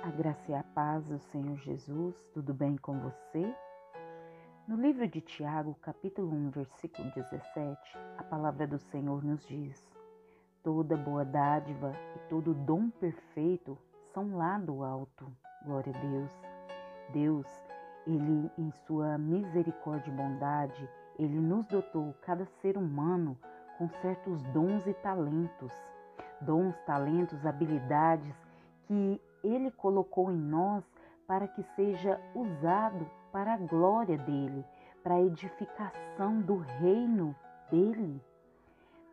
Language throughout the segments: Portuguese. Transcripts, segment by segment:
A graça e a paz do Senhor Jesus, tudo bem com você? No livro de Tiago, capítulo 1, versículo 17, a palavra do Senhor nos diz: Toda boa dádiva e todo dom perfeito são lá do alto. Glória a Deus. Deus, ele em sua misericórdia e bondade, ele nos dotou cada ser humano com certos dons e talentos. Dons, talentos, habilidades que ele colocou em nós para que seja usado para a glória dele, para a edificação do reino dele.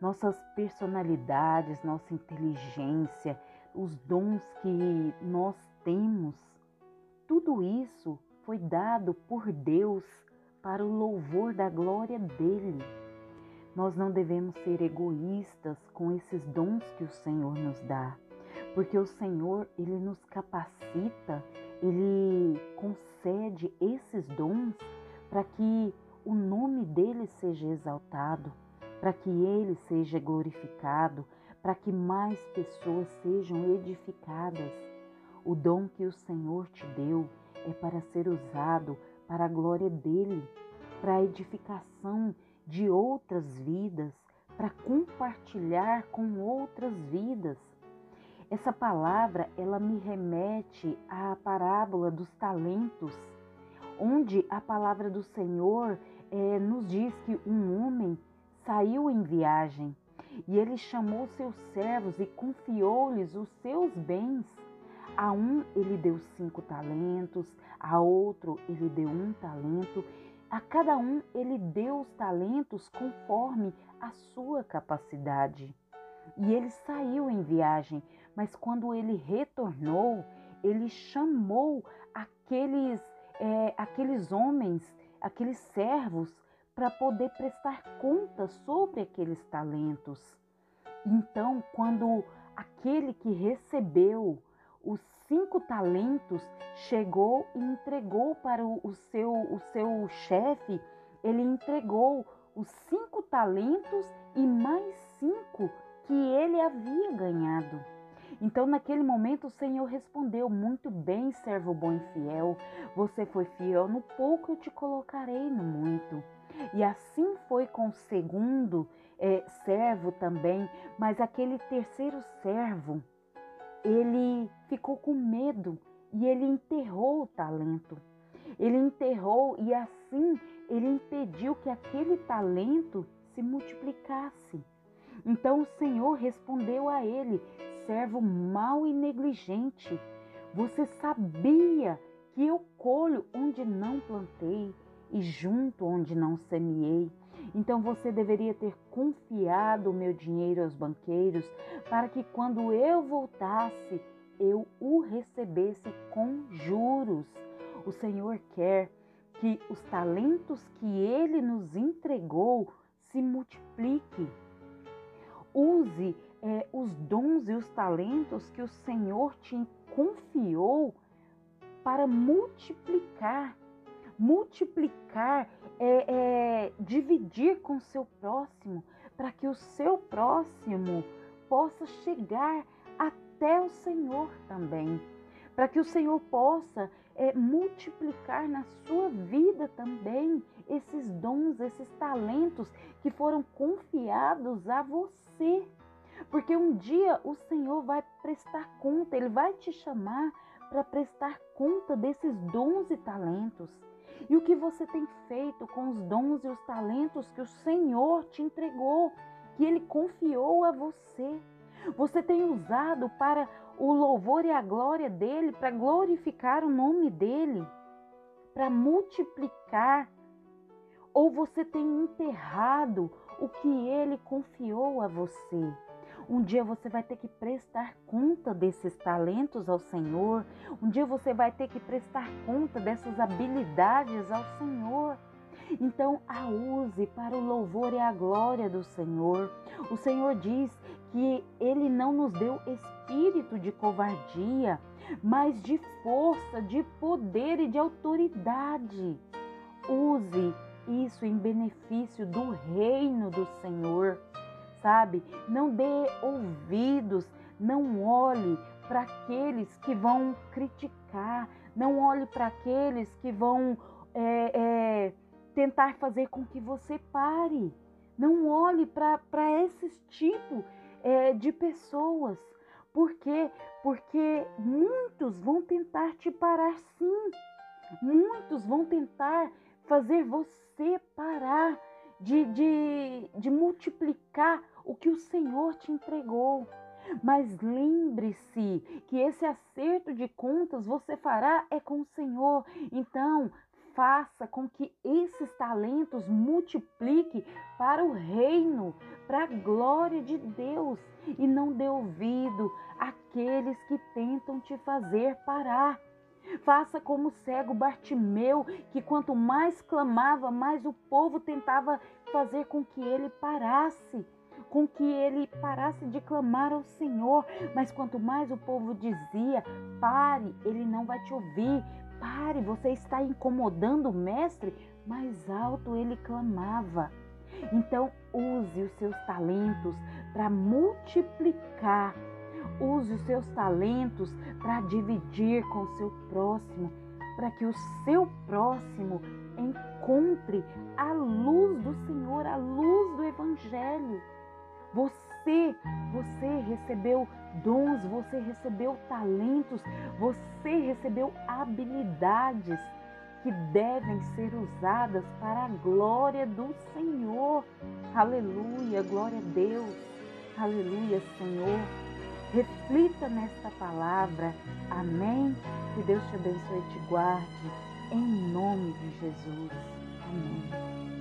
Nossas personalidades, nossa inteligência, os dons que nós temos, tudo isso foi dado por Deus para o louvor da glória dele. Nós não devemos ser egoístas com esses dons que o Senhor nos dá porque o Senhor, ele nos capacita, ele concede esses dons para que o nome dele seja exaltado, para que ele seja glorificado, para que mais pessoas sejam edificadas. O dom que o Senhor te deu é para ser usado para a glória dele, para a edificação de outras vidas, para compartilhar com outras vidas. Essa palavra ela me remete à parábola dos talentos, onde a palavra do Senhor é, nos diz que um homem saiu em viagem e ele chamou seus servos e confiou-lhes os seus bens. A um ele deu cinco talentos, a outro ele deu um talento, a cada um ele deu os talentos conforme a sua capacidade. E ele saiu em viagem, mas quando ele retornou, ele chamou aqueles, é, aqueles homens, aqueles servos, para poder prestar conta sobre aqueles talentos. Então, quando aquele que recebeu os cinco talentos chegou e entregou para o, seu, o seu chefe, ele entregou os cinco talentos e mais cinco que ele havia ganhado. Então, naquele momento, o Senhor respondeu: Muito bem, servo bom e fiel. Você foi fiel no pouco, eu te colocarei no muito. E assim foi com o segundo é, servo também, mas aquele terceiro servo, ele ficou com medo e ele enterrou o talento. Ele enterrou e assim ele impediu que aquele talento se multiplicasse. Então o Senhor respondeu a ele: servo mau e negligente, você sabia que eu colho onde não plantei e junto onde não semeei. Então você deveria ter confiado o meu dinheiro aos banqueiros, para que quando eu voltasse, eu o recebesse com juros. O Senhor quer que os talentos que ele nos entregou se multipliquem Use é, os dons e os talentos que o Senhor te confiou para multiplicar. Multiplicar é, é dividir com o seu próximo, para que o seu próximo possa chegar até o Senhor também para que o Senhor possa é, multiplicar na sua vida também esses dons, esses talentos que foram confiados a você. Porque um dia o Senhor vai prestar conta, Ele vai te chamar para prestar conta desses dons e talentos. E o que você tem feito com os dons e os talentos que o Senhor te entregou, que Ele confiou a você? Você tem usado para o louvor e a glória dele, para glorificar o nome dele, para multiplicar? Ou você tem enterrado o que ele confiou a você? Um dia você vai ter que prestar conta desses talentos ao Senhor. Um dia você vai ter que prestar conta dessas habilidades ao Senhor. Então a use para o louvor e a glória do Senhor. O Senhor diz que Ele não nos deu espírito de covardia, mas de força, de poder e de autoridade. Use isso em benefício do reino do Senhor, sabe? Não dê ouvidos, não olhe para aqueles que vão criticar, não olhe para aqueles que vão é, é, tentar fazer com que você pare. Não olhe para esses tipos é, de pessoas. Por quê? Porque muitos vão tentar te parar sim. Muitos vão tentar fazer você parar de, de, de multiplicar o que o Senhor te entregou. Mas lembre-se que esse acerto de contas você fará é com o Senhor. Então, faça com que esses talentos multiplique para o reino, para a glória de Deus e não dê ouvido àqueles que tentam te fazer parar. Faça como o cego Bartimeu, que quanto mais clamava, mais o povo tentava fazer com que ele parasse, com que ele parasse de clamar ao Senhor. Mas quanto mais o povo dizia, pare, ele não vai te ouvir. Pare, você está incomodando o mestre. Mais alto ele clamava. Então, use os seus talentos para multiplicar Use os seus talentos para dividir com o seu próximo, para que o seu próximo encontre a luz do Senhor, a luz do Evangelho. Você, você recebeu dons, você recebeu talentos, você recebeu habilidades que devem ser usadas para a glória do Senhor. Aleluia, glória a Deus. Aleluia, Senhor. Reflita nesta palavra. Amém? Que Deus te abençoe e te guarde. Em nome de Jesus. Amém.